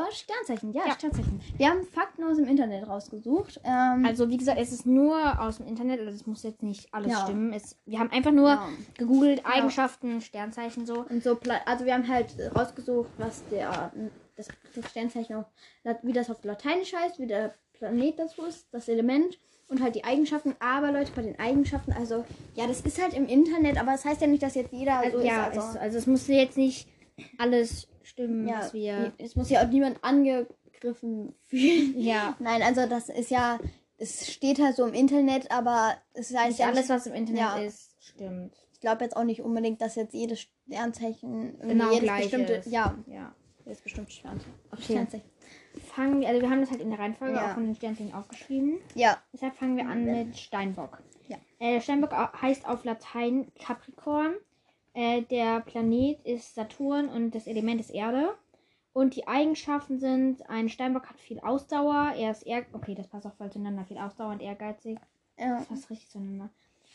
über Sternzeichen. Ja, Ja. Sternzeichen. Wir haben Fakten aus dem Internet rausgesucht. Ähm, Also wie gesagt, es ist nur aus dem Internet, also es muss jetzt nicht alles Ja. stimmen. Es, wir haben einfach nur Ja. gegoogelt, Eigenschaften, Sternzeichen so. und so, also wir haben halt rausgesucht, was der, das, das Sternzeichen auf, wie das auf Lateinisch heißt, wie der Planet dazu ist, das Element und halt die Eigenschaften. Aber Leute, bei den Eigenschaften, also ja, das ist halt im Internet, aber das heißt ja nicht, dass jetzt jeder so Also, ja, ist. Also, es, also es muss jetzt nicht alles stimmen, ja, was wir. es muss ja auch niemand angegriffen fühlen. Ja, Nein, also das ist ja, es steht halt so im Internet, aber es heißt nicht ja alles, was im Internet Ja. ist, stimmt. Ich glaube jetzt auch nicht unbedingt, dass jetzt jedes Sternzeichen Genau jedes gleich bestimmte, ist. ja, Ja. jedes bestimmte Sternzeichen. Okay. Sternzeichen. Fangen wir, also wir haben das halt in der Reihenfolge Ja. auch von den Sternzeichen aufgeschrieben. Ja, Deshalb fangen wir an mit Steinbock. Ja. Äh, Steinbock heißt auf Latein Capricorn. Äh, der Planet ist Saturn und das Element ist Erde. Und die Eigenschaften sind, ein Steinbock hat viel Ausdauer, er ist eher, okay, das passt auch voll zueinander, viel Ausdauer und ehrgeizig. ja. Das passt richtig zueinander.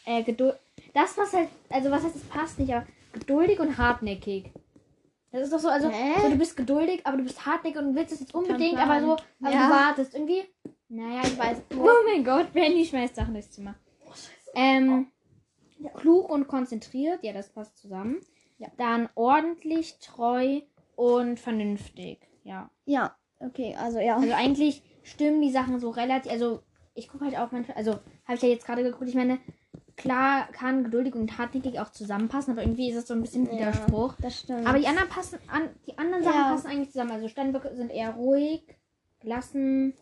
Äh, Geduld, das was halt, also was heißt, es passt nicht, aber geduldig und hartneckig. Das ist doch so, also so, du bist geduldig, aber du bist hartnäckig und willst es jetzt unbedingt, aber so, aber Ja. du wartest irgendwie. Naja, ich weiß. Oh mein Gott, Benny schmeißt Sachen durchs Zimmer. Ähm, klug und konzentriert, ja, das passt zusammen. Ja. Dann ordentlich, treu und vernünftig, ja. Ja, okay, also ja. Also eigentlich stimmen die Sachen so relativ. Also ich gucke halt auch manchmal. Also habe ich ja jetzt gerade geguckt. Ich meine, klar kann geduldig und hartnäckig auch zusammenpassen, aber irgendwie ist es so ein bisschen Widerspruch. das stimmt. Aber die anderen passen an. Die anderen Sachen Ja. passen eigentlich zusammen. Also Steinböcke sind eher ruhig, gelassen.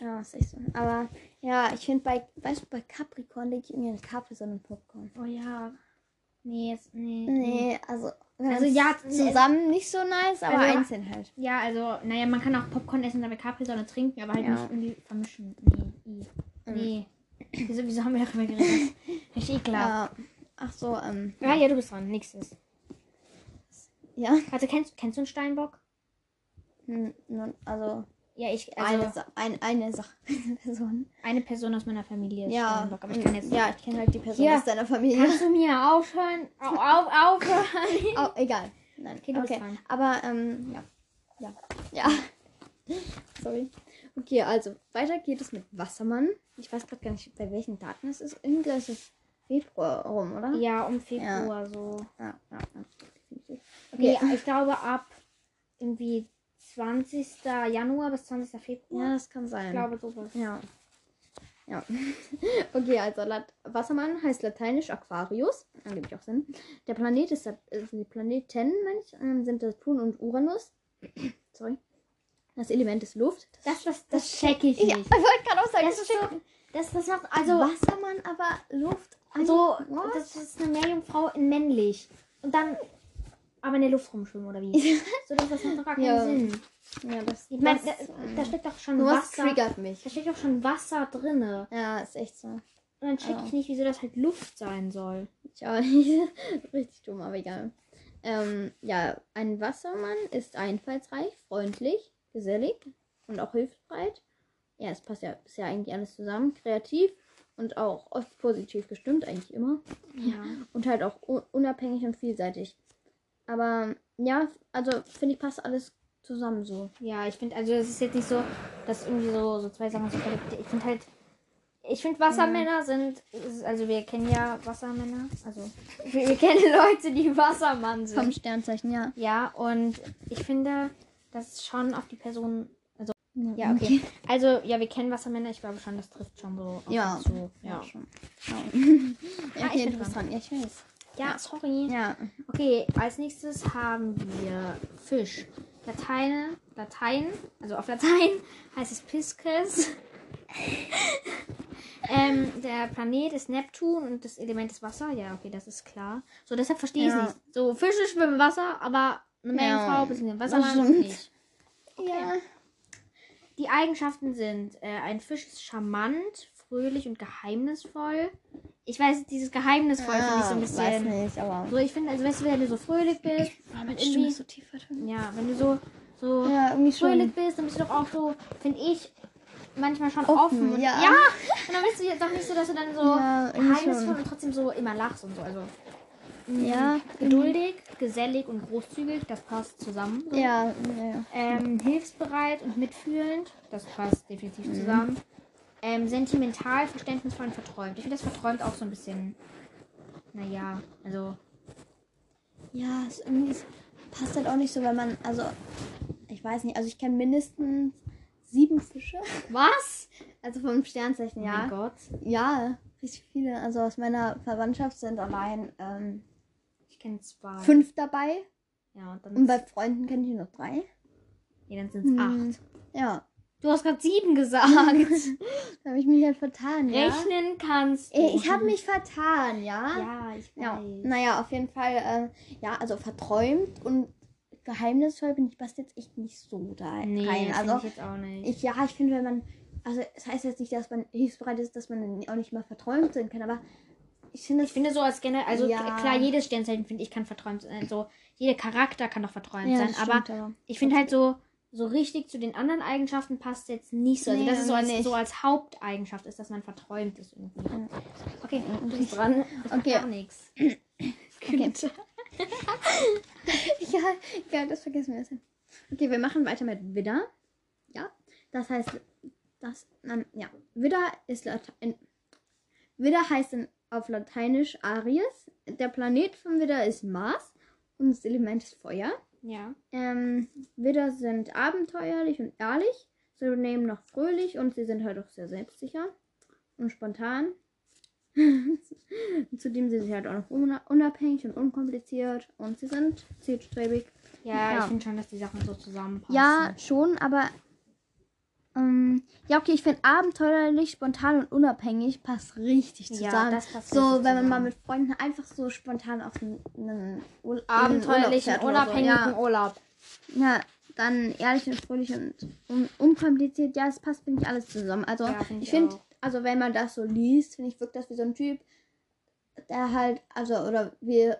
ja, ist echt so. Aber ja, ich finde bei, weißt du, bei Capricorn denke ich irgendwie an Capri, sondern Popcorn. Oh ja. Nee, jetzt, nee. Nee, also, Also ja, zusammen nicht so nice, aber Also- einzeln halt. Ja, also, naja, man kann auch Popcorn essen, dabei Capri-Sonne trinken, aber halt Ja. nicht irgendwie vermischen. Nee. i. Nee. Wieso, wieso haben wir darüber geredet? Richtig ekelhaft. Ja. Ach so, ähm, Ja. ja, du bist dran. Nächstes. ja. Also kennst, kennst du einen Steinbock? Hm, nun, Also, Ja, ich, eine, also Sa ein, eine Sache. Person. eine Person aus meiner Familie ist Ja, Steinbock, aber ich kann jetzt. ja, ich kenne halt die Person Hier. aus deiner Familie. Kannst du mir aufhören? Au, auf, aufhören? Oh, egal. Nein, Okay, okay. Aber, ähm, ja. Ja. Ja. Sorry. Okay, also, weiter geht es mit Wassermann. Ich weiß gerade gar nicht, bei welchen Daten es ist. Irgendwie ist es Februar rum, oder? Ja, um Februar so. Ja, ja, ja. definitiv. Nee, Okay. ich glaube ab irgendwie 20. Januar bis 20. Februar. Ja, das kann sein. ich glaube sowas. Ja. Ja. Okay, also Lat Wassermann heißt lateinisch Aquarius. Ergibt auch Sinn. Der Planet ist, äh, die Planeten, meine ich, ähm, sind Saturn und Uranus. Sorry. Das Element ist Luft. Das, das, das check ich ja, nicht. ich wollte gerade auch sagen, Das ist so, das, das macht, also, Wassermann, aber Luft. so, What? das ist eine Meerjungfrau in männlich. Und dann aber in der Luft rumschwimmen, oder wie? so, das, das macht doch gar keinen Ja. Sinn. Ja, das, Ich meine, da, da steckt doch schon Wasser. triggert mich. Da steckt doch schon Wasser drinne. Ja, ist echt so. Und dann check ich nicht, wieso das halt Luft sein soll. Ich auch nicht. Richtig dumm, aber egal. Ähm, ja, ein Wassermann ist einfallsreich, freundlich, gesellig und auch hilfsbereit. Ja, es passt ja, ist ja eigentlich alles zusammen. Kreativ und auch oft positiv gestimmt, eigentlich immer. Ja. Und halt auch unabhängig und vielseitig. Aber ja, also finde ich, passt alles zusammen so. Ja, ich finde, also es ist jetzt nicht so, dass irgendwie so, so zwei Sachen so völlig. Ich finde halt. Ich finde Wassermänner sind. Also wir kennen ja Wassermänner. Also wir, wir kennen Leute, die Wassermann sind. Vom Sternzeichen, ja. Ja, und ich finde, das ist schon auf die Person. Also, ja, Mhm. okay. Also, ja, wir kennen Wassermänner. Ich glaube schon, das trifft schon so auf Ja. zu. Ja, Ja. schon. Ja, Ah, okay, ich bin dran. dran. Ja, ich weiß. Ja, sorry. Ja. Okay, als nächstes haben wir Fisch. Latein, Latein, also auf Latein heißt es Pisces. ähm, der Planet ist Neptun und das Element ist Wasser. Ja, okay, das ist klar. So, deshalb verstehe ich Ja. es nicht. So, Fische schwimmen im Wasser, aber eine Ja, Meerjungfrau bzw. das Wassermann nicht. Ja. Die Eigenschaften sind, äh, ein Fisch ist charmant, fröhlich und geheimnisvoll. Ich weiß, dieses geheimnisvoll finde ich so ein weiß bisschen. nicht, aber. So, ich finde, also weißt du, wenn du so fröhlich bist, meine und Stimme irgendwie, ist so tief verdammt. ja, wenn du so, so Ja, irgendwie fröhlich schon. bist, dann bist du doch auch so, finde ich, manchmal schon Offen, offen. Ja. ja. Und dann bist du jetzt doch nicht so, dass du dann so Ja, geheimnisvoll schon. und trotzdem so immer lachst und so. Also, Ja. Geduldig, gesellig und großzügig, das passt zusammen. so. Ja, ja, ja. Ähm, hilfsbereit und mitfühlend, das passt definitiv Mhm. zusammen. Ähm, sentimental, verständnisvoll und verträumt. Ich finde das verträumt auch so ein bisschen. Naja, also. Ja, es irgendwie passt halt auch nicht so, weil man, also, ich weiß nicht, also ich kenne mindestens sieben Fische. Was? Also vom Sternzeichen, Oh ja. mein Gott. Ja, richtig viele. Also aus meiner Verwandtschaft sind allein ähm, Ich kenne zwei. fünf dabei. Ja, und Und dann, bei Freunden kenne ich nur noch drei. ja, dann sind es Hm, acht. Ja. Du hast gerade sieben gesagt. Da habe ich mich halt vertan, ja. Rechnen kannst du. Ey, Ich habe mich vertan, ja. Ja, ich weiß. Ja, naja, auf jeden Fall, äh, ja, also verträumt und geheimnisvoll bin ich passt jetzt echt nicht so da Nee, rein. Also ich jetzt auch nicht. ich, ja, ich finde, wenn man, also es heißt jetzt nicht, dass man hilfsbereit ist, dass man auch nicht mal verträumt sein kann, aber ich finde Ich finde so als generell, also Ja. klar, jedes Sternzeichen finde ich kann verträumt sein. So, jeder Charakter kann doch verträumt ja, sein. das Aber aber ich finde halt so, so richtig zu den anderen Eigenschaften passt jetzt nicht so. Also Nee, das ist so als, so als Haupteigenschaft ist, dass man verträumt ist irgendwie. Okay, du bist dran. Okay. Gar nichts. Okay. ja, ja, das vergessen wir jetzt. Okay, wir machen weiter mit Widder. Ja, das heißt, das, ähm, ja, Widder ist Latein. Widder heißt in, auf Lateinisch Aries. Der Planet von Widder ist Mars und das Element ist Feuer. Ja. Ähm, Widder sind abenteuerlich und ehrlich. Sie nehmen noch fröhlich und sie sind halt auch sehr selbstsicher und spontan. Zudem sind sie halt auch noch una- unabhängig und unkompliziert und sie sind zielstrebig. Ja, Ja. ich finde schon, dass die Sachen so zusammenpassen. Ja, schon, aber ähm, ja, okay, ich finde abenteuerlich, spontan und unabhängig passt richtig Ja, zusammen. das passt so, wenn man mal zusammen. mit Freunden einfach so spontan auf einen, Ur- abenteuerlichen, so. unabhängigen Ja. Urlaub. Ja, dann ehrlich und fröhlich und un unkompliziert. Ja, es passt, finde ich, alles zusammen. Also, Ja, find ich ich finde, also, wenn man das so liest, finde ich, wirkt das wie so ein Typ, der halt, also, oder wie,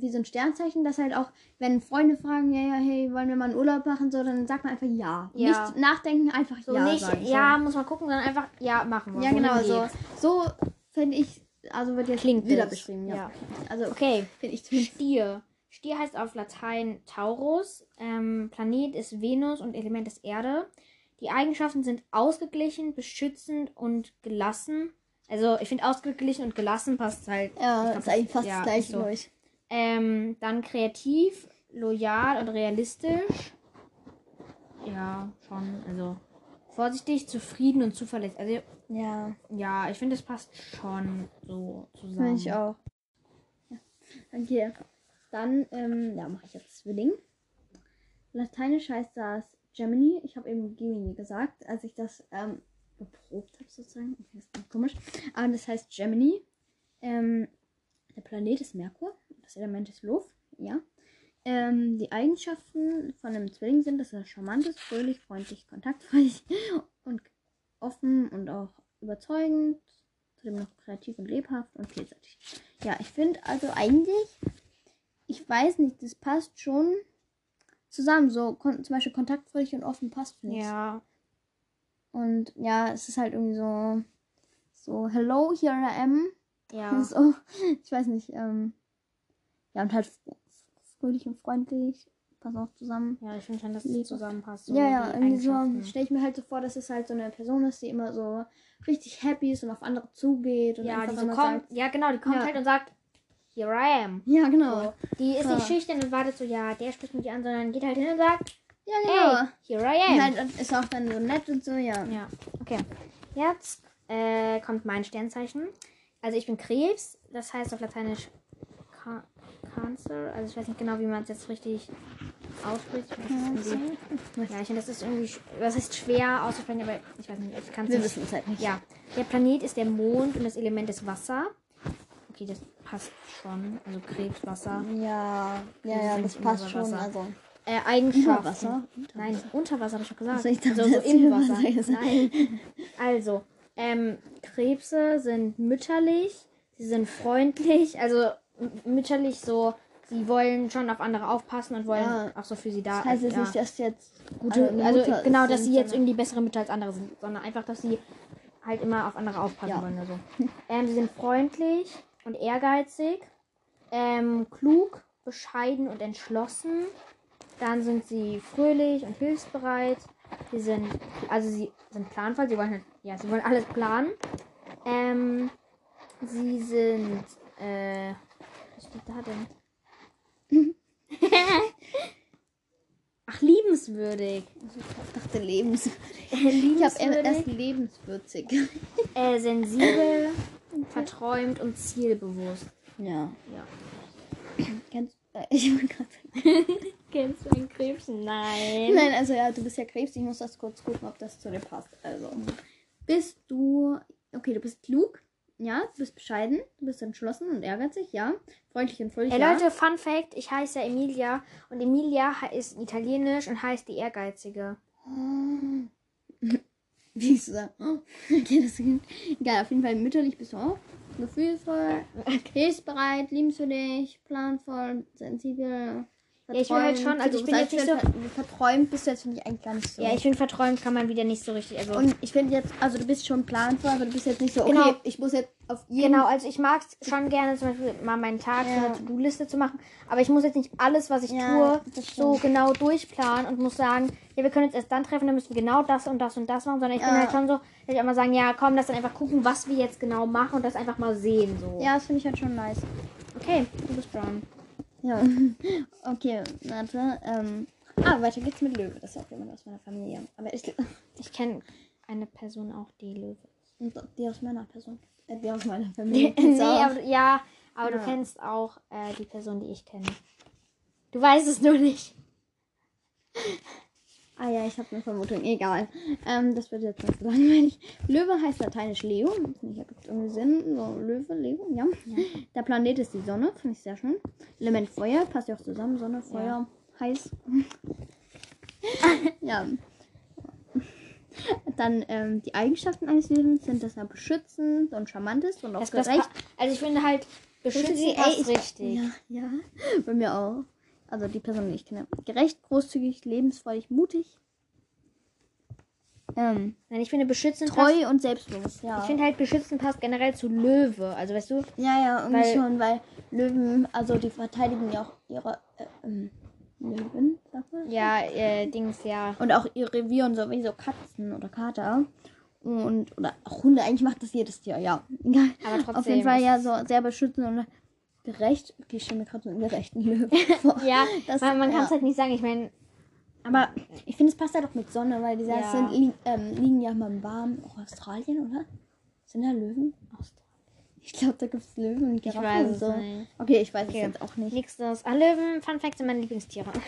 wie so ein Sternzeichen, das halt auch, wenn Freunde fragen, ja, ja, hey, wollen wir mal einen Urlaub machen, so, dann sagt man einfach ja. Ja. Nicht nachdenken, einfach So ja. nicht, sagen, so. ja, muss man gucken, sondern einfach, ja, machen wir. Ja, genau, so. So finde ich, also wird jetzt Klingt wieder es. beschrieben, ja. Ja. Also, Okay, finde ich zumindest. Stier. Stier heißt auf Latein Taurus. Ähm, Planet ist Venus und Element ist Erde. Die Eigenschaften sind ausgeglichen, beschützend und gelassen. Also ich finde ausgeglichen und gelassen passt halt. Ja, glaub, ist eigentlich fast ja, das gleiche, ist so. ich. Ähm, dann kreativ, loyal und realistisch. Ja, schon. Also vorsichtig, zufrieden und zuverlässig. Also Ja, ja, ich finde, es passt schon so zusammen. finde ich auch. Ja. Okay. Dann, ähm, ja, mache ich jetzt Zwilling. Lateinisch heißt das Gemini. Ich habe eben Gemini gesagt, als ich das ähm, geprobt habe, sozusagen. Okay, das klingt komisch. Aber das heißt Gemini. Ähm, der Planet ist Merkur. Das Element ist Luft. Ja. Ähm, die Eigenschaften von einem Zwilling sind, dass er charmant ist, fröhlich, freundlich, kontaktfreudig und offen und auch überzeugend. Zudem noch kreativ und lebhaft und vielseitig. Ja, ich finde also eigentlich, ich weiß nicht, das passt schon zusammen. So zum Beispiel kontaktfreudig und offen passt, finde ich. Ja, Und ja, es ist halt irgendwie so, so, hello, here I am. ja. So, ich weiß nicht, ähm, ja, und halt fröhlich und freundlich, passt auch zusammen. Ja, ich finde schon, dass es zusammenpasst. so ja, ja, irgendwie so stelle ich mir halt so vor, dass es halt so eine Person ist, die immer so richtig happy ist und auf andere zugeht und Ja, die so kommt, sagt, ja, genau, die kommt Ja. halt und sagt, here I am. ja, genau. So. Die ist Ja. nicht schüchtern und wartet so, ja, der spricht mich an, sondern geht halt hin und sagt, Ja, genau. hey, here I Und am. halt ist auch dann so nett und so, ja. Ja, okay. Jetzt äh, kommt mein Sternzeichen. Also ich bin Krebs, das heißt auf Lateinisch Cancer. Also ich weiß nicht genau, wie man es jetzt richtig ausspricht. Ja, ich finde, das ist irgendwie, das ist schwer auszusprechen, aber ich weiß nicht, ich kann es Wir nicht. wissen es halt nicht. Ja, der Planet ist der Mond und das Element ist Wasser. Okay, das passt schon. Also Krebs, Wasser. Ja, Wir ja, ja, sind das passt schon. Also, Äh, Eigenschaften. Über Wasser? Nein, unter Wasser habe ich schon gesagt. Also ich dachte, also so im Wasser. Nein. Also, ähm, Krebse sind mütterlich, sie sind freundlich, also mütterlich so, sie wollen schon auf andere aufpassen und wollen Ja. auch so für sie da das heißt jetzt ja. nicht, dass jetzt gute, also Mutter genau, dass sie jetzt irgendwie bessere Mütter als andere sind, sondern einfach, dass sie halt immer auf andere aufpassen Ja. wollen oder so. Ähm, sie sind freundlich und ehrgeizig. Ähm, klug, bescheiden und entschlossen. Dann sind sie fröhlich und hilfsbereit. Sie sind, also sie sind planvoll. Sie wollen halt, ja, sie wollen alles planen. Ähm, sie sind, äh, was steht da denn? Ach, liebenswürdig. Ich dachte lebenswürdig. Ich habe erst lebenswürzig. Äh, sensibel, verträumt und zielbewusst. Ja. Ja. Kennst äh, ich sagen. Kennst du einen Krebs? Nein. Nein, also ja, du bist ja Krebs. Ich muss das kurz gucken, ob das zu dir passt. Also, bist du. Okay, du bist klug. Ja, du bist bescheiden. Du bist entschlossen und ehrgeizig. Ja. Freundlich und fröhlich. Ey, ja. Leute, Fun Fact: Ich heiße Emilia und Emilia ist italienisch und heißt die Ehrgeizige. Wie ist das? Okay, das ist egal. Auf jeden Fall mütterlich bist du auch. Gefühlvoll, hilfsbereit, liebenswürdig, planvoll, sensibel. Ja, ich will halt schon- also ich bin jetzt nicht ver- Verträumt bist du jetzt, finde ich, eigentlich gar nicht so. Ja, ich finde, verträumt kann man wieder nicht so richtig. Also, Und ich finde jetzt, also du bist schon planvoll, aber du bist jetzt nicht so, okay, Genau. ich muss jetzt auf jeden genau, also ich mag es schon gerne, zum Beispiel mal meinen Tag so Ja. eine To-Do-Liste zu machen. Aber ich muss jetzt nicht alles, was ich Ja, tue, so genau durchplanen und muss sagen, ja, wir können uns erst dann treffen, dann müssen wir genau das und das und das machen. Sondern ich bin Ja. halt schon so, dass ich auch mal sagen, ja, komm, lass dann einfach gucken, was wir jetzt genau machen und das einfach mal sehen. So. Ja, das finde ich halt schon nice. Okay, du bist dran. Ja. Okay, warte. Ähm. Ah, weiter geht's mit Löwe. Das ist auch jemand aus meiner Familie. Aber ich. Ich kenne eine Person auch, die Löwe ist. Die aus meiner Person. Äh, die aus meiner Familie. nee, aber, ja, aber Ja. du kennst auch äh, die Person, die ich kenne. Du weißt es nur nicht. Ah ja, ich habe eine Vermutung. Egal. Ähm, das wird jetzt nicht so langweilig. Löwe heißt lateinisch Leo. Ich habe irgendwie Sinn. So, Löwe, Leo, ja. Der Planet ist die Sonne. Finde ich sehr schön. Element Feuer. Passt ja auch zusammen. Sonne, Feuer, heiß. ja. Dann ähm, die Eigenschaften eines Löwen sind, dass er beschützend und charmant ist und auch Das, gerecht. also ich finde halt, beschützen Ey, passt ich- richtig. Ja, ja. Bei mir auch. Also die Person, die ich kenne. Gerecht, großzügig, lebensfreudig, mutig. Ähm, Nein, ich finde beschützen passt. treu und selbstbewusst, ja. Ich finde halt beschützen passt generell zu Löwe. Also weißt du, ja, ja, irgendwie weil- schon, weil Löwen, also die verteidigen ja auch ihre äh, ähm, Löwen, sagt man? ja, äh, Dings, ja. Und auch ihr Revier und so, wie so Katzen oder Kater. Und, oder auch Hunde, eigentlich macht das jedes Tier, ja. Egal. Aber trotzdem Auf jeden Fall ja so sehr beschützend und gerecht. Okay, ich stelle mir gerade so einen gerechten Löwen vor. Ja, Das- man, man kann es ja. halt nicht sagen. Ich meine, Aber ich finde, es passt halt auch mit Sonne, weil die Ja. ja. sind, li ähm, liegen ja mal im Warmen. Auch Australien, oder? Sind da Löwen? Ich glaube, da gibt es Löwen und Giraffen und so. nicht. Okay, ich weiß Okay. es jetzt auch nicht. nächstes. Ah, Löwen, Fun Fact sind meine Lieblingstiere.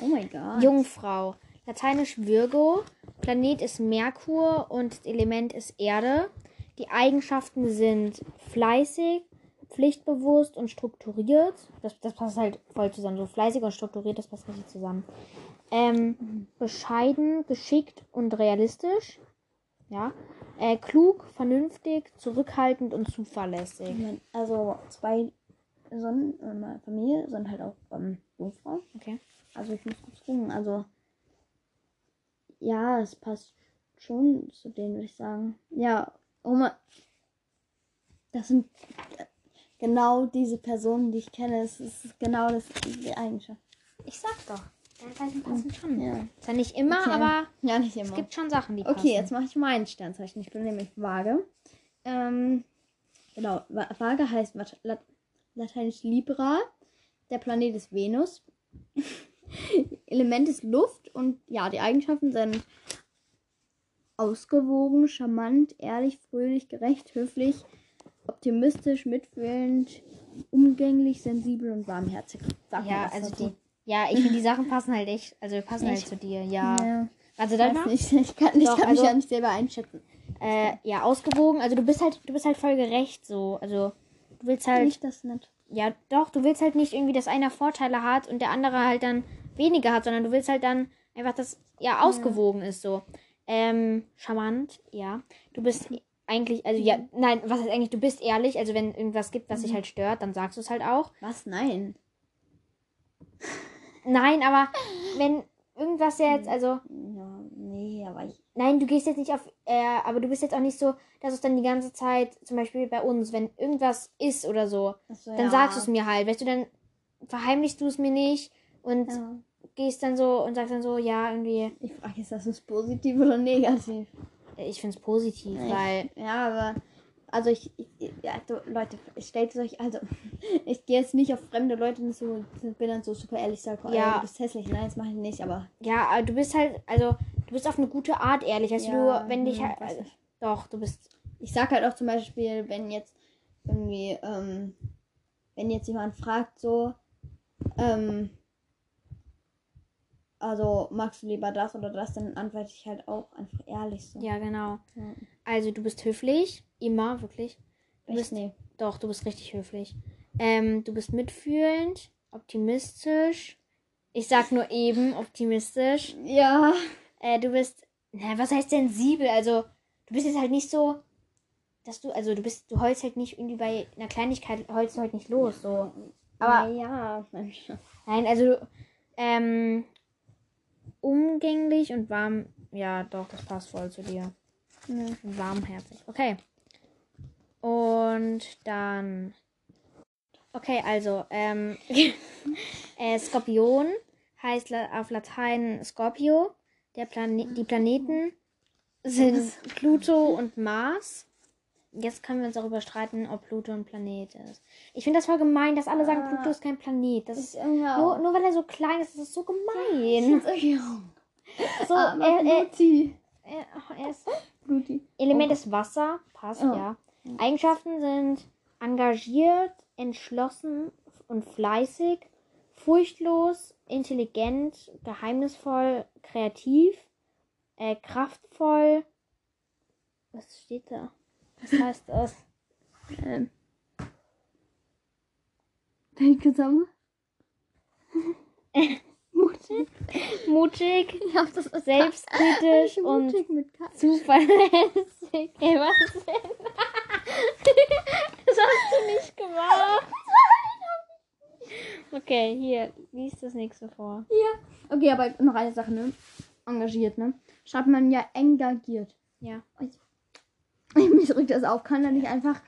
Oh mein Gott. Jungfrau. Lateinisch Virgo. Planet ist Merkur und Element ist Erde. Die Eigenschaften sind fleißig, pflichtbewusst und strukturiert. Das, das passt halt voll zusammen. So fleißig und strukturiert, das passt richtig zusammen. Ähm, bescheiden, geschickt und realistisch. Ja. Äh, klug, vernünftig, zurückhaltend und zuverlässig. Also zwei Sonnen in meiner Familie sind halt auch ähm, Jungfrau. Okay. Also ich muss kurz gucken. Also ja, es passt schon zu denen, würde ich sagen. Ja, Oma. Das sind genau diese Personen, die ich kenne. Es ist genau das die Eigenschaft. Ich sag doch. Deine Zeichen passen schon. Ja. Ja nicht immer, Okay. aber Ja, nicht immer. es gibt schon Sachen, die passen. Okay, jetzt mache ich mein Sternzeichen. Ich bin nämlich Waage. Ähm, genau, Wa- Waage heißt Lat lateinisch Libra. Der Planet ist Venus. Element ist Luft und ja, die Eigenschaften sind ausgewogen, charmant, ehrlich, fröhlich, gerecht, höflich, optimistisch, mitfühlend, umgänglich, sensibel und warmherzig. Sag Ja, also dazu. die. Ja, ich finde die Sachen passen halt echt. Also passen halt Echt? zu dir. Ja. Ja, Also ich dann nicht, ich kann, ich Doch, kann also- mich ja nicht selber einschätzen. äh, ja ausgewogen. Also du bist halt, du bist halt voll gerecht so. Also du willst halt. Nicht das nicht. Ja, doch. Du willst halt nicht irgendwie, dass einer Vorteile hat und der andere halt dann weniger hat, sondern du willst halt dann einfach, dass ja ausgewogen ist so. Ähm, charmant, ja. Du bist eigentlich, also ja, nein, was heißt eigentlich, du bist ehrlich, also wenn irgendwas gibt, was dich halt stört, dann sagst du es halt auch. Was? Nein. Nein, aber wenn, irgendwas jetzt, also Ja, nee, aber ich. Nein, du gehst jetzt nicht auf, äh, aber du bist jetzt auch nicht so, dass es dann die ganze Zeit, zum Beispiel bei uns, wenn irgendwas ist oder so, Achso, dann sagst du es mir halt. Weißt du, dann verheimlichst du es mir nicht und Ja. gehst dann so und sagst dann so, ja, irgendwie, Ich frage jetzt, ist das positiv oder negativ? Ich finde es positiv, Ja, weil, Ja, aber. Also ich, ich ja, du, Leute, ich stelle es euch, also ich gehe jetzt nicht auf fremde Leute und so, bin dann so super ehrlich, sage, Ja. ja. du bist hässlich. Nein, das mache ich nicht, aber ja, aber du bist halt, also, du bist auf eine gute Art ehrlich. Weißt Ja, du, wenn dich hm, halt, also, doch, du bist, ich sag halt auch zum Beispiel, wenn jetzt irgendwie, ähm, wenn jetzt jemand fragt, so, ähm, also magst du lieber das oder das, dann antworte ich halt auch einfach ehrlich so. ja, genau. Ja. Also, du bist höflich, immer, wirklich. Du Echt? bist, nee. doch, du bist richtig höflich. Ähm, du bist mitfühlend, optimistisch. Ich sag nur eben optimistisch. Ja. Äh, du bist, na, was heißt sensibel? Also, du bist jetzt halt nicht so, dass du, also du bist, du heulst halt nicht irgendwie bei einer Kleinigkeit, heulst du halt nicht los, so. Aber- ja. Nein, also, ähm, umgänglich und warm, ja, doch, das passt voll zu dir. ja. Warmherzig. Okay. Und dann. Okay, also, ähm, äh, Skorpion heißt auf Latein Scorpio. Der Plane die Planeten sind Pluto und Mars. Jetzt können wir uns darüber streiten, ob Pluto ein Planet ist. Ich finde das voll gemein, dass alle sagen, Ah. Pluto ist kein Planet. Das ist nur, nur weil er so klein ist, ist das so gemein. So, Aber er, er, er, er ist Bluti. Element ist Wasser, passt, Ja. ja. Eigenschaften sind engagiert, entschlossen und fleißig, furchtlos, intelligent, geheimnisvoll, kreativ, äh, kraftvoll. Was steht da? Was heißt das? Ähm. Denkgesammel. mutig. Mutig, Ich hab das selbstkritisch und zuverlässig. Ey, was denn? das hast du nicht gemacht. Okay, hier, lies das nächste vor. Ja. Okay, aber noch eine Sache, ne? Engagiert, ne? Schreibt man ja engagiert. Ja. Mich drückt das auf. Kann da nicht einfach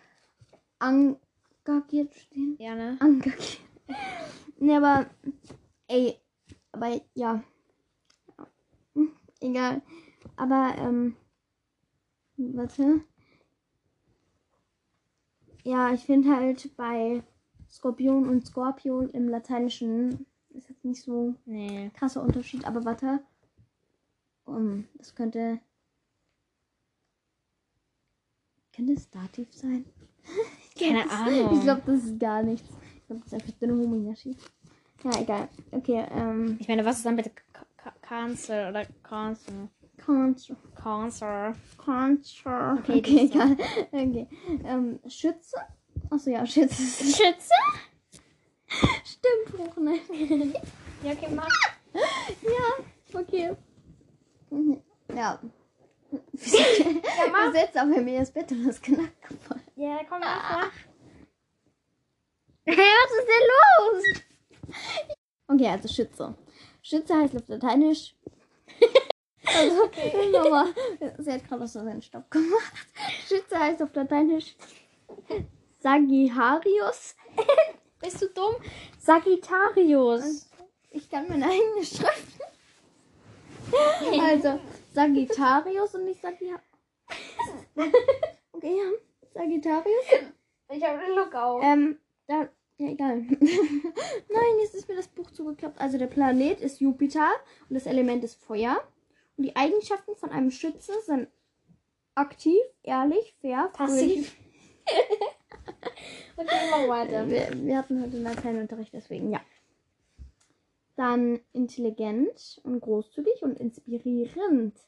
engagiert stehen? Ja, ne? Engagiert. ne, aber. Ey. Aber ja. Egal. Aber, ähm. Warte. Ja, ich finde halt bei Skorpion und Skorpion im Lateinischen ist jetzt nicht so Nee. krasser Unterschied, aber warte. Um, das könnte. Könnte es Dativ sein? Keine das, Ahnung. Ich glaube, das ist gar nichts. Ich glaube, das ist einfach dünne Homoyashi. Ja, egal. Okay, ähm. Ich meine, was ist dann bitte Cancel oder Cancel? Contra. Cancel. Contra. Okay, Okay, egal. Okay. Ähm, Schütze? Achso, ja, Schütze. Schütze? Stimmbruch, ne? Ja, okay, mach. ja, okay. Mhm. Ja. Ja, mach. Setzt aber mir das Bett und das Knack gefallen. Ja, komm, mach, mach. Hey, was ist denn los? Okay, also Schütze. Schütze heißt auf Lateinisch. Also, nochmal. Sie hat gerade so seinen Stopp gemacht. Schütze heißt auf Lateinisch Sagittarius. Bist du dumm? Sagittarius. Ich kann meine eigene Schrift. Also, Sagittarius und nicht Sagittarius. Okay, ja. Sagittarius. Ich habe den Look auf. Ähm, da, ja, egal. Nein, jetzt ist mir das Buch zugeklappt. Also der Planet ist Jupiter und das Element ist Feuer. Und die Eigenschaften von einem Schütze sind aktiv, ehrlich, fair. Passiv. okay, mach weiter. Wir, wir hatten heute Lateinunterricht, deswegen ja. Dann intelligent und großzügig und inspirierend.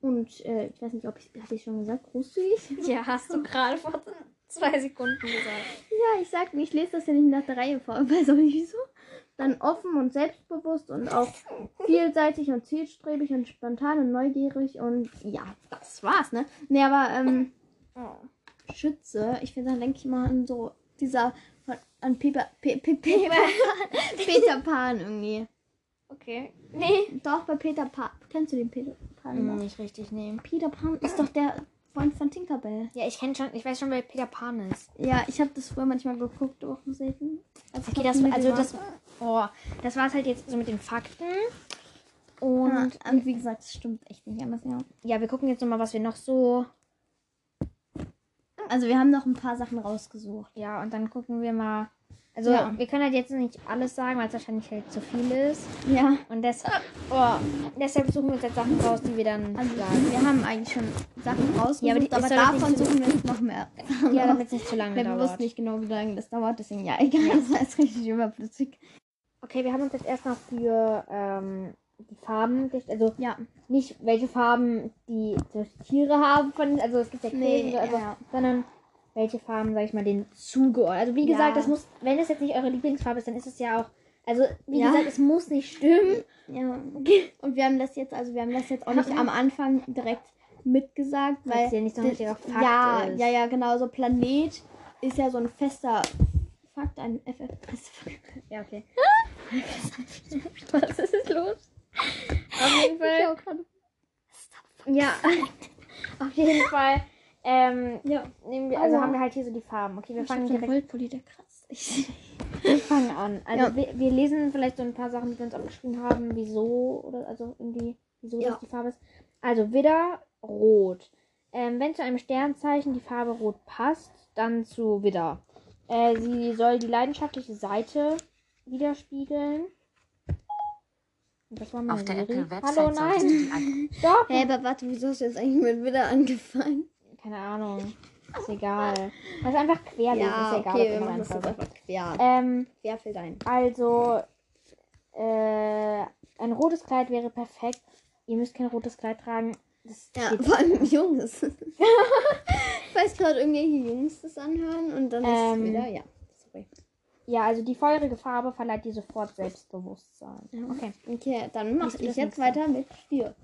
Und äh, ich weiß nicht, ob ich, hatte ich schon gesagt, großzügig? Ja, hast du gerade vor zwei Sekunden gesagt. Ja, ich sag, ich lese das ja nicht nach der Reihe vor, weiß auch nicht wieso. Dann offen und selbstbewusst und auch vielseitig und zielstrebig und spontan und neugierig und ja, das war's, ne? Ne, aber ähm, Oh. Schütze, ich finde, dann denke ich mal an so dieser an Peter, Pe, Pe, Peter, Peter Pan irgendwie. Okay. Nee. Doch, bei Peter Pan. Kennst du den Peter Pan? noch? Nicht richtig nehmen. Peter Pan ist doch der Freund von Tinkerbell. Ja, ich kenne schon, ich weiß schon, wer Peter Pan ist. Ja, ich habe das früher manchmal geguckt auf dem Seten. Als Okay, das, also das, oh, das war es halt jetzt so mit den Fakten. Und Und, und wie gesagt, es stimmt echt nicht anders, ja. ja, wir gucken jetzt nochmal, was wir noch so, Also wir haben noch ein paar Sachen rausgesucht. ja, und dann gucken wir mal. Also, Ja. wir können halt jetzt nicht alles sagen, weil es wahrscheinlich halt zu viel ist. Ja. Und deshalb, oh, deshalb suchen wir uns jetzt Sachen raus, die wir dann Also sagen. wir haben eigentlich schon Sachen rausgesucht, Ja, aber die- aber, davon suchen wir jetzt noch mehr. Ja, damit es nicht zu lange wir dauert. wussten nicht genau, wie lange das dauert, deswegen ja, egal, das war jetzt richtig überflüssig. Okay, wir haben uns jetzt erstmal für ähm, die Farben, also Ja. nicht welche Farben die so Tiere haben, von, also es gibt ja Nee, Krähen, also, ja. sondern welche Farben, sag ich mal, den zugeordnet. Also wie Ja. gesagt, das muss, wenn es jetzt nicht eure Lieblingsfarbe ist, dann ist es ja auch, also wie Ja. gesagt, es muss nicht stimmen. Ja. Und wir haben das jetzt, also wir haben das jetzt auch nicht am Anfang direkt mitgesagt, Weil es ja nicht so ein Fakt ja, ist. ja, ja, genau, so Planet ist ja so ein fester Fakt, ein FFS. Ja, okay. Was ist los? Auf jeden Fall. Ja, auf jeden Fall. Ähm, Ja. nehmen wir, also Aua. haben wir halt hier so die Farben. Okay, wir fangen direkt Goldpulli, der kratzt. Ich- Wir fangen an. Also Ja. wir, wir lesen vielleicht so ein paar Sachen, die wir uns aufgeschrieben haben, wieso oder also irgendwie, wieso Ja. das die Farbe ist. Also Widder, Rot. Ähm, wenn zu einem Sternzeichen die Farbe Rot passt, dann zu Widder. Äh, sie soll die leidenschaftliche Seite widerspiegeln. Und Das war meine Auf der. Apple-Website Hallo, nein. Stopp! Hä, aber warte, wieso hast du jetzt eigentlich mit wieder angefangen? Keine Ahnung. Ist egal. Das ist einfach querlesen. ist ja egal, okay, wir machen das jetzt einfach quer. Ähm, Quer fällt ein. Also, äh, ein rotes Kleid wäre perfekt. Ihr müsst kein rotes Kleid tragen. Das Ja, vor allem Jungs. ich weiß gerade, irgendwelche Jungs das anhören und dann ist Ähm, es wieder, ja. Sorry. ja, also die feurige Farbe verleiht dir sofort Selbstbewusstsein. Okay. Okay, dann mache ich jetzt weiter mit Stier.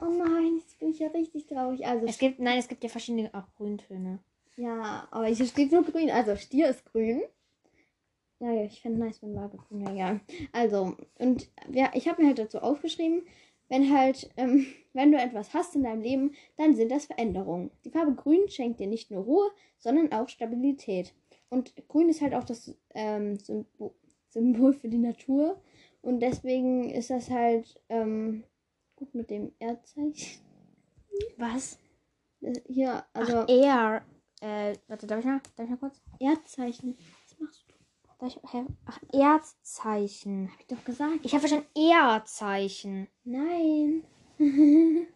Oh nein, jetzt bin ich ja richtig traurig. Also, Es gibt, nein, es gibt ja verschiedene auch Grüntöne. ja, aber hier steht nur grün. Also, Stier ist grün. Ja, ja, ich fände nice, wenn Waage grün wäre. Ja. Also, und ja, ich habe mir halt dazu aufgeschrieben, wenn halt, ähm, wenn du etwas hast in deinem Leben, dann sind das Veränderungen. Die Farbe grün schenkt dir nicht nur Ruhe, sondern auch Stabilität. Und grün ist halt auch das ähm, Symbol, Symbol für die Natur. Und deswegen ist das halt ähm, gut mit dem Erdzeichen. Was? Äh, Hier, also Ach, er. Äh, warte, darf ich mal? Darf ich mal kurz? Erdzeichen. Was machst du? Darf ich, hä? Ach, Erdzeichen. Hab ich doch gesagt. Ich habe verstanden Erzeichen. Nein.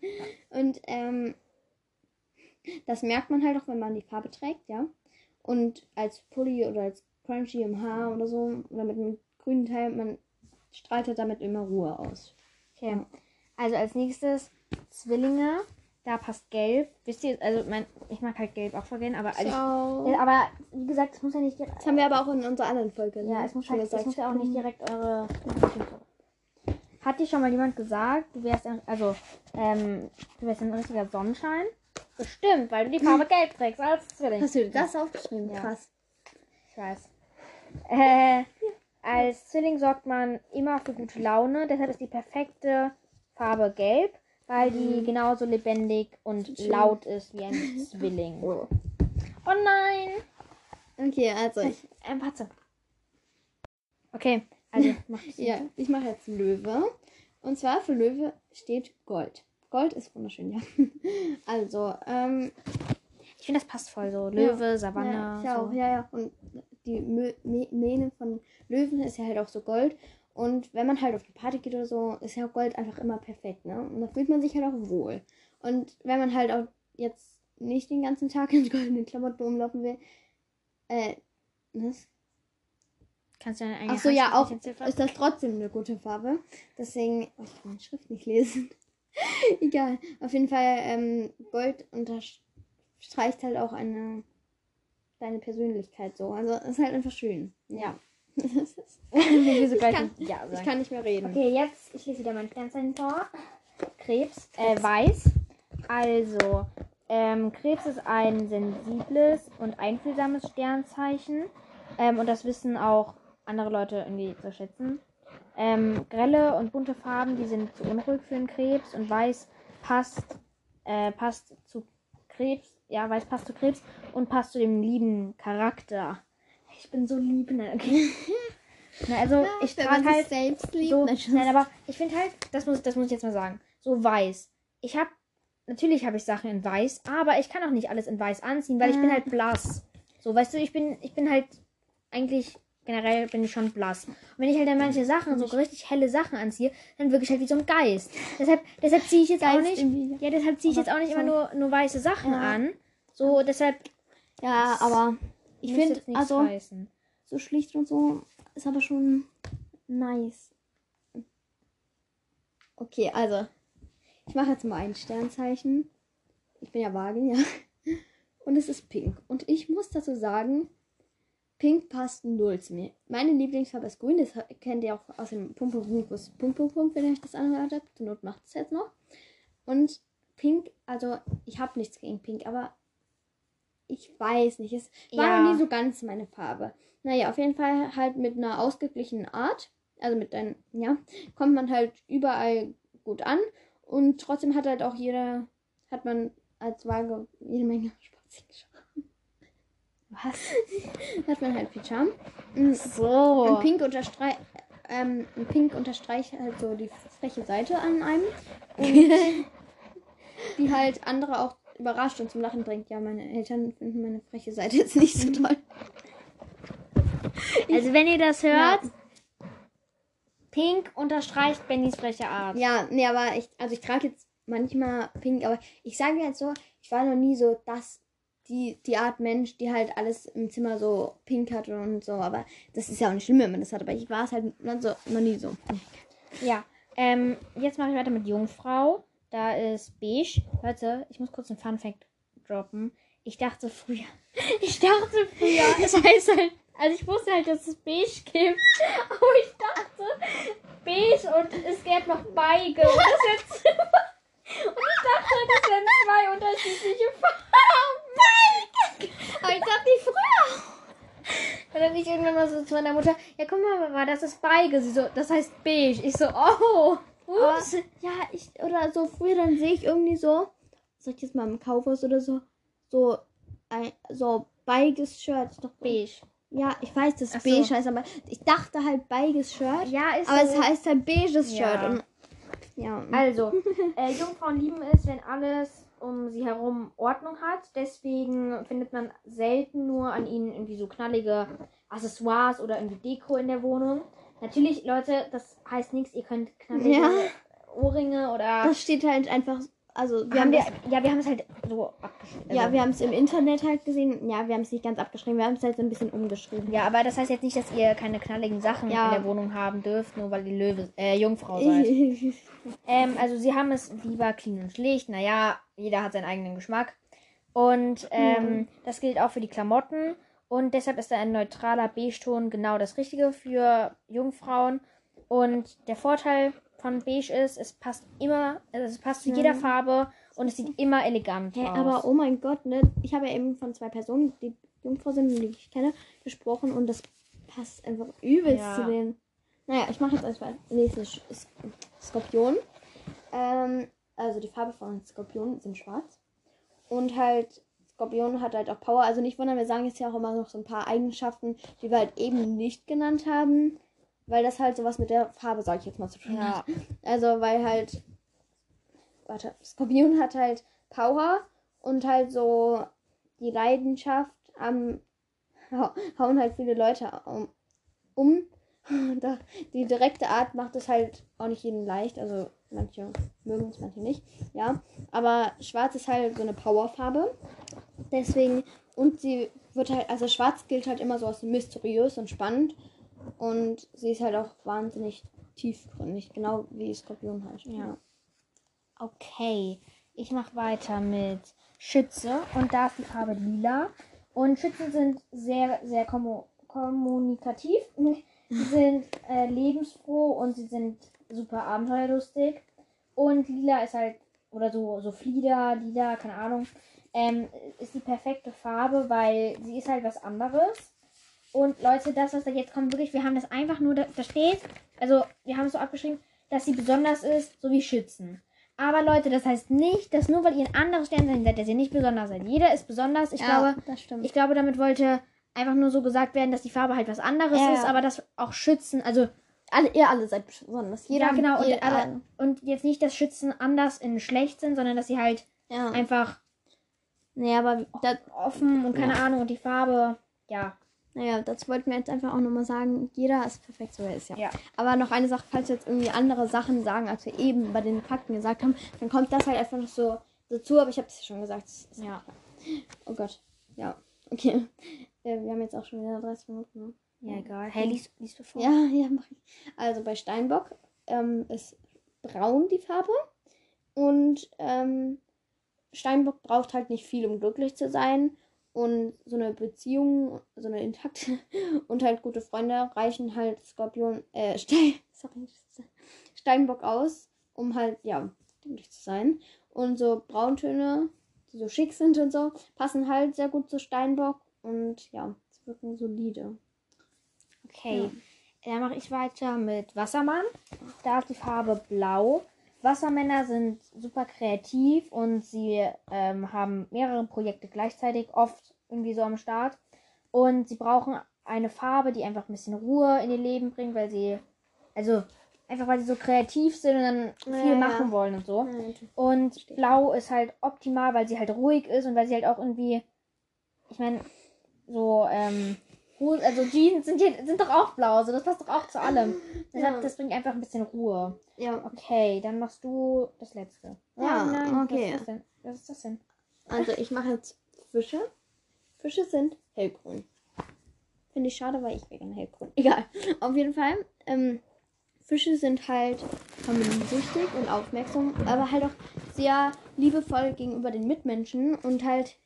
und ähm, das merkt man halt auch, wenn man die Farbe trägt, ja. Und als Pulli oder als Crunchy im Haar oder so, oder mit einem grünen Teil, man strahlt halt damit immer Ruhe aus. Okay. Also als nächstes Zwillinge. Da passt gelb. Wisst ihr, also mein, ich mag halt gelb auch voll gern, aber, also, Ciao. ja, aber wie gesagt, es muss ja nicht direkt. Das haben wir aber auch in unserer anderen Folge. Ja, ne, es muss, schon halt, es muss ja auch nicht direkt eure. Hat dir schon mal jemand gesagt, du wärst ein, also, ähm, du wärst ein richtiger Sonnenschein? Bestimmt, weil du die Farbe gelb trägst als Zwilling. Hast du das aufgeschrieben? Ja. Krass. Ich weiß. Äh, als Zwilling sorgt man immer für gute Laune, deshalb ist die perfekte Farbe gelb, weil die genauso lebendig und laut ist wie ein Zwilling. Oh. Oh nein! Okay, also ich, Ein Patze. Okay, also mach ja, ich mache jetzt Löwe. Und zwar für Löwe steht Gold. Gold ist wunderschön, ja. Also, ähm, Ich finde, das passt voll so. Löwe, Savanne. Ja, ich auch, so. ja, ja. Und die Mähne von Löwen ist ja halt auch so Gold. Und wenn man halt auf die Party geht oder so, ist ja Gold einfach immer perfekt, ne? Und da fühlt man sich halt auch wohl. Und wenn man halt auch jetzt nicht den ganzen Tag in goldenen Klamotten rumlaufen will, äh, was? Kannst du deine eigene Ach so, ja, auch ist das trotzdem eine gute Farbe. Deswegen, oh, ich kann meine Schrift nicht lesen. Egal. Auf jeden Fall, ähm, Gold unterstreicht halt auch eine deine Persönlichkeit so. Also ist halt einfach schön. Ja. Ich, kann, nicht ja ich kann nicht mehr reden. Okay, jetzt, ich lese wieder mein Sternzeichen vor. Krebs, äh, weiß. Also, ähm, Krebs ist ein sensibles und einfühlsames Sternzeichen. Ähm, und das wissen auch andere Leute irgendwie zu schätzen. ähm, grelle und bunte Farben, die sind zu unruhig für den Krebs und weiß passt, äh, passt zu Krebs, ja, weiß passt zu Krebs und passt zu dem lieben Charakter. Ich bin so lieb, ne? Okay. Na, also ich trage man sich halt selbst liebt. so, Nein, Spaß. nein, aber ich finde halt, das muss, das muss ich jetzt mal sagen, so weiß. Ich habe, natürlich habe ich Sachen in weiß, aber ich kann auch nicht alles in weiß anziehen, weil ich bin Ah. halt blass. So, weißt du, ich bin, ich bin halt eigentlich generell bin ich schon blass. Und wenn ich halt dann manche Sachen, so richtig helle Sachen anziehe, dann wirke ich halt wie so ein Geist. Deshalb, deshalb ziehe ich jetzt auch Geist nicht, irgendwie. ja, deshalb ziehe ich jetzt auch nicht immer nur, nur weiße Sachen Ja. an. So, deshalb Ja, aber ich finde, also heißen. so schlicht und so ist aber schon nice. Okay, also ich mache jetzt mal ein Sternzeichen. Ich bin ja Waage, ja. Und es ist pink. Und ich muss dazu sagen, pink passt null zu mir. Meine Lieblingsfarbe ist grün. Das kennt ihr auch aus dem Punkt, Punkt, Punkt, Punkt, Punkt, Punkt, Punkt wenn ihr euch das angehört habt. Zur Not macht es jetzt noch. Und pink, also ich habe nichts gegen pink, aber ich weiß nicht. Es war Ja. noch nie so ganz meine Farbe. Naja, auf jeden Fall halt mit einer ausgeglichenen Art. Also mit einem, ja, kommt man halt überall gut an. Und trotzdem hat halt auch jeder, hat man als Waage jede Menge spaßige Was? Hat man halt viel Charme. Und So. Pink unterstreicht, ähm, Pink unterstreicht halt so die freche Seite an einem. Und die halt andere auch überrascht und zum Lachen bringt. Ja, meine Eltern finden meine freche Seite jetzt nicht so toll. Also wenn ihr das Ja. hört, Pink unterstreicht Bennys freche Art. Ja, nee, aber ich, also ich trage jetzt manchmal pink, aber ich sage jetzt so, ich war noch nie so das, die, die Art Mensch, die halt alles im Zimmer so pink hatte und so, aber das ist ja auch nicht schlimm, wenn man das hat, aber ich war es halt noch, so, noch nie so. Ja. Ähm, jetzt mache ich weiter mit Jungfrau. Da ist beige. Leute, ich muss kurz einen Fun Fact droppen. Ich dachte früher, ich dachte früher, es heißt halt, also ich wusste halt, dass es beige gibt, aber ich dachte beige und es gäbe noch beige und das jetzt und ich dachte, das wären zwei unterschiedliche Farben. Aber ich dachte die früher. Und dann ich irgendwann mal so zu meiner Mutter, ja guck mal Mama, das ist beige. Sie so, das heißt beige. Ich so, oh, Aber, ups. ja, ich, oder so früher, dann sehe ich irgendwie so, sag ich jetzt mal im Kaufhaus oder so, so ein, so beiges Shirt. Ist doch Beige. Ja, ich weiß, dass so. beige heißt, aber ich dachte halt beiges Shirt. Ja, ist Aber so. es heißt halt beiges Ja. Shirt. Und, ja. Also, äh, Jungfrauen lieben es, wenn alles um sie herum Ordnung hat. Deswegen findet man selten nur an ihnen irgendwie so knallige Accessoires oder irgendwie Deko in der Wohnung. Natürlich, Leute, das heißt nichts, ihr könnt knallige Ja. Ohrringe oder. Das steht halt einfach, also wir haben haben wir, ja, wir haben es halt so abgeschrieben. ja, wir haben es im Internet halt gesehen. Ja, wir haben es nicht ganz abgeschrieben, wir haben es halt so ein bisschen umgeschrieben. Ja, aber das heißt jetzt nicht, dass ihr keine knalligen Sachen Ja. in der Wohnung haben dürft, nur weil ihr Löwe, äh, Jungfrau seid. Ähm, also sie haben es lieber clean und schlicht. Naja, jeder hat seinen eigenen Geschmack. Und ähm, das gilt auch für die Klamotten. Und deshalb ist da ein neutraler Beige-Ton genau das Richtige für Jungfrauen. Und der Vorteil von Beige ist, es passt immer, also es passt zu Ja. jeder Farbe und es sieht immer elegant Hä, aus. aber oh mein Gott, ne? Ich habe ja eben von zwei Personen, die Jungfrau sind die ich kenne, gesprochen und das passt einfach übelst Ja. zu denen. Naja, ich mache jetzt erstmal nächste Sch- Sk- Skorpion. Ähm, also die Farbe von Skorpion sind schwarz. Und halt, Skorpion hat halt auch Power. Also nicht wundern, wir sagen jetzt ja auch immer noch so ein paar Eigenschaften, die wir halt eben nicht genannt haben. Weil das halt sowas mit der Farbe, sag ich jetzt mal, zu tun hat. ja. Also, weil halt. Warte, Skorpion hat halt Power und halt so die Leidenschaft am. hau- hauen halt viele Leute um. um. Die direkte Art macht es halt auch nicht jedem leicht. Also, manche mögen es, manche nicht. Ja. Aber schwarz ist halt so eine Powerfarbe. Deswegen. Und sie wird halt. Also, schwarz gilt halt immer so als mysteriös und spannend. Und sie ist halt auch wahnsinnig tiefgründig, genau wie Skorpion halt. Ja. Okay, ich mache weiter mit Schütze und da ist die Farbe lila. Und Schützen sind sehr, sehr kommu kommunikativ. Sie sind äh, lebensfroh und sie sind super abenteuerlustig. Und lila ist halt, oder so, so Flieder, lila, keine Ahnung, ähm, ist die perfekte Farbe, weil sie ist halt was anderes. Und Leute, das, was da jetzt kommt, wirklich, wir haben das einfach nur, da, da steht, also wir haben es so abgeschrieben, dass sie besonders ist, so wie Schützen. Aber Leute, das heißt nicht, dass nur weil ihr ein anderes Sternzeichen seid, dass ihr nicht besonders seid. Jeder ist besonders. Ich glaube, das stimmt. ich glaube, damit wollte einfach nur so gesagt werden, dass die Farbe halt was anderes Ja, ist, ja. aber das auch Schützen, also alle, ihr alle seid besonders. Jeder, ja genau, und, alle, und jetzt nicht, dass Schützen anders in schlecht sind, sondern dass sie halt ja. einfach Nee, aber da, offen und keine Ahnung und die Farbe, ja. naja, das wollten wir jetzt einfach auch nochmal sagen. Jeder ist perfekt, so er ist, ja. Ja. Aber noch eine Sache, falls wir jetzt irgendwie andere Sachen sagen, als wir eben bei den Fakten gesagt haben, dann kommt das halt einfach noch so dazu. Aber ich habe es ja schon gesagt. das Ja. Oh Gott. Ja. Okay. Äh, wir haben jetzt auch schon wieder 30 Minuten. Ne? Ja, egal. Hey, liest, liest du vor? Ja, ja, mach ich. Also bei Steinbock ähm, ist braun die Farbe. Und ähm, Steinbock braucht halt nicht viel, um glücklich zu sein. Und so eine Beziehung, so eine intakte und halt gute Freunde reichen halt Skorpion, äh, Stein, sorry, Steinbock aus, um halt, ja, glücklich zu sein. Und so Brauntöne, die so schick sind und so, passen halt sehr gut zu Steinbock und ja, es wirken solide. Okay. Dann mache ich weiter mit Wassermann. Da ist die Farbe blau. Wassermänner sind super kreativ und sie ähm, haben mehrere Projekte gleichzeitig, oft irgendwie so am Start. Und sie brauchen eine Farbe, die einfach ein bisschen Ruhe in ihr Leben bringt, weil sie, also einfach weil sie so kreativ sind und dann Ja, viel ja. machen wollen und so. Ja, Und blau ist halt optimal, weil sie halt ruhig ist und weil sie halt auch irgendwie, ich meine, so, ähm, Hose- also Jeans sind, hier, sind doch auch blau, so das passt doch auch zu allem. Deshalb, Ja. das bringt einfach ein bisschen Ruhe. ja. Okay, dann machst du das letzte. Ja, okay. Was ist das denn? Was ist das denn? Also ich mache jetzt Fische. Fische sind hellgrün. Finde ich schade, weil ich wäre gerne hellgrün. Egal. Auf jeden Fall. Ähm, Fische sind halt familiensüchtig und aufmerksam, aber halt auch sehr liebevoll gegenüber den Mitmenschen und halt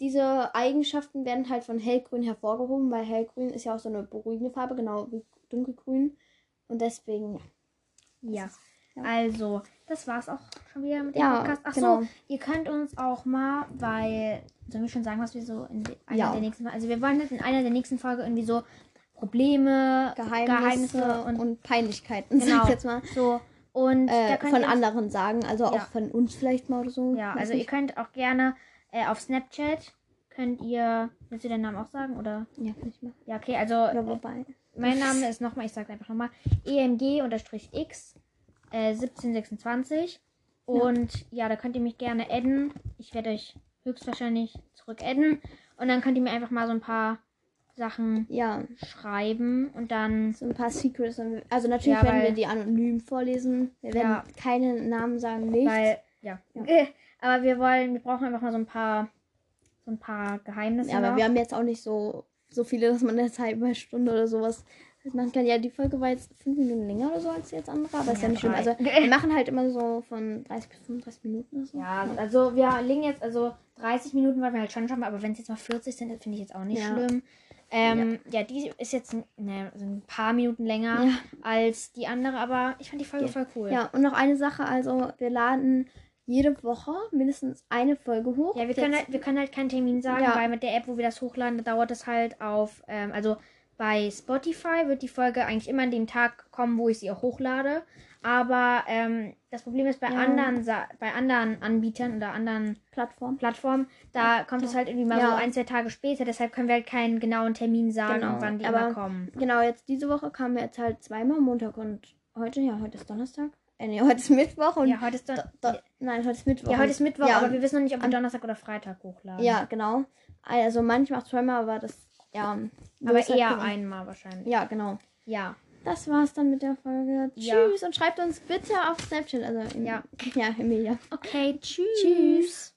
diese Eigenschaften werden halt von hellgrün hervorgehoben, weil hellgrün ist ja auch so eine beruhigende Farbe, genau wie dunkelgrün. Und deswegen, ja. Ja. Also, das war's auch schon wieder mit dem Ja, Podcast. Ach genau. ihr könnt uns auch mal, weil, sollen wir schon sagen, was wir so in einer Ja. der nächsten Also wir wollen jetzt in einer der nächsten Folge irgendwie so Probleme, Geheimnisse, und, und, Peinlichkeiten, sag Genau. ich jetzt mal. so. Und äh, von anderen sagen, also auch von uns vielleicht mal oder so. Ja, also ihr könnt auch gerne äh, auf Snapchat könnt ihr, willst du den Namen auch sagen oder? Ja, kann ich machen. Ja, okay, also Oder wobei. mein Name ist nochmal, ich sag's einfach nochmal, EMG-X äh, 1726 und ja. da könnt ihr mich gerne adden. Ich werde euch höchstwahrscheinlich zurück adden und dann könnt ihr mir einfach mal so ein paar Sachen Ja, schreiben und dann so ein paar Secrets. Also natürlich Ja, werden wir die anonym vorlesen. Wir werden Ja. keine Namen sagen, nicht. weil ja, Ja. aber wir wollen, wir brauchen einfach mal so ein paar so ein paar Geheimnisse. ja, aber noch. wir haben jetzt auch nicht so, so viele, dass man jetzt halbe Stunde oder sowas machen kann. Ja, die Folge war jetzt fünf Minuten länger oder so als die jetzt andere, aber ist ja Ja, nicht schlimm. Also wir machen halt immer so von 30 bis 35 Minuten oder so. Ja, also wir legen jetzt, also 30 Minuten wollen wir halt schon schaffen, aber wenn es jetzt mal 40 sind, finde ich jetzt auch nicht Ja. schlimm. Ähm, ja. die ist jetzt ein, ne, so ein paar Minuten länger Ja. als die andere, aber ich fand die Folge Ja. voll cool. Ja, und noch eine Sache, also wir laden jede Woche mindestens eine Folge hoch. Ja, wir können, halt, wir können halt keinen Termin sagen, Ja. weil mit der App, wo wir das hochladen, da dauert es halt auf, ähm, also bei Spotify wird die Folge eigentlich immer an den Tag kommen, wo ich sie auch hochlade. Aber ähm, das Problem ist bei Ja. anderen Sa bei anderen Anbietern oder anderen Plattform. Plattformen, da kommt es halt irgendwie mal Ja. so ein, zwei Tage später. Deshalb können wir halt keinen genauen Termin sagen, Genau, wann die aber- immer kommen. Genau, jetzt diese Woche kamen wir jetzt halt zweimal, Montag und heute. Ja, heute ist Donnerstag. Äh, nee, heute ist Mittwoch und. Ja, heute ist, Don Do- Do- nein, heute ist Mittwoch. ja, heute ist Mittwoch, ja, aber wir wissen noch nicht, ob wir am- Donnerstag oder Freitag hochladen. Ja, genau. Also manchmal auch zweimal, aber das. Ja. aber halt eher gucken. einmal wahrscheinlich. Ja, genau. Ja. Das war's dann mit der Folge. Ja. Tschüss und schreibt uns bitte auf Snapchat. Also in, Ja. Ja, Emilia. Okay, tschüss. Tschüss.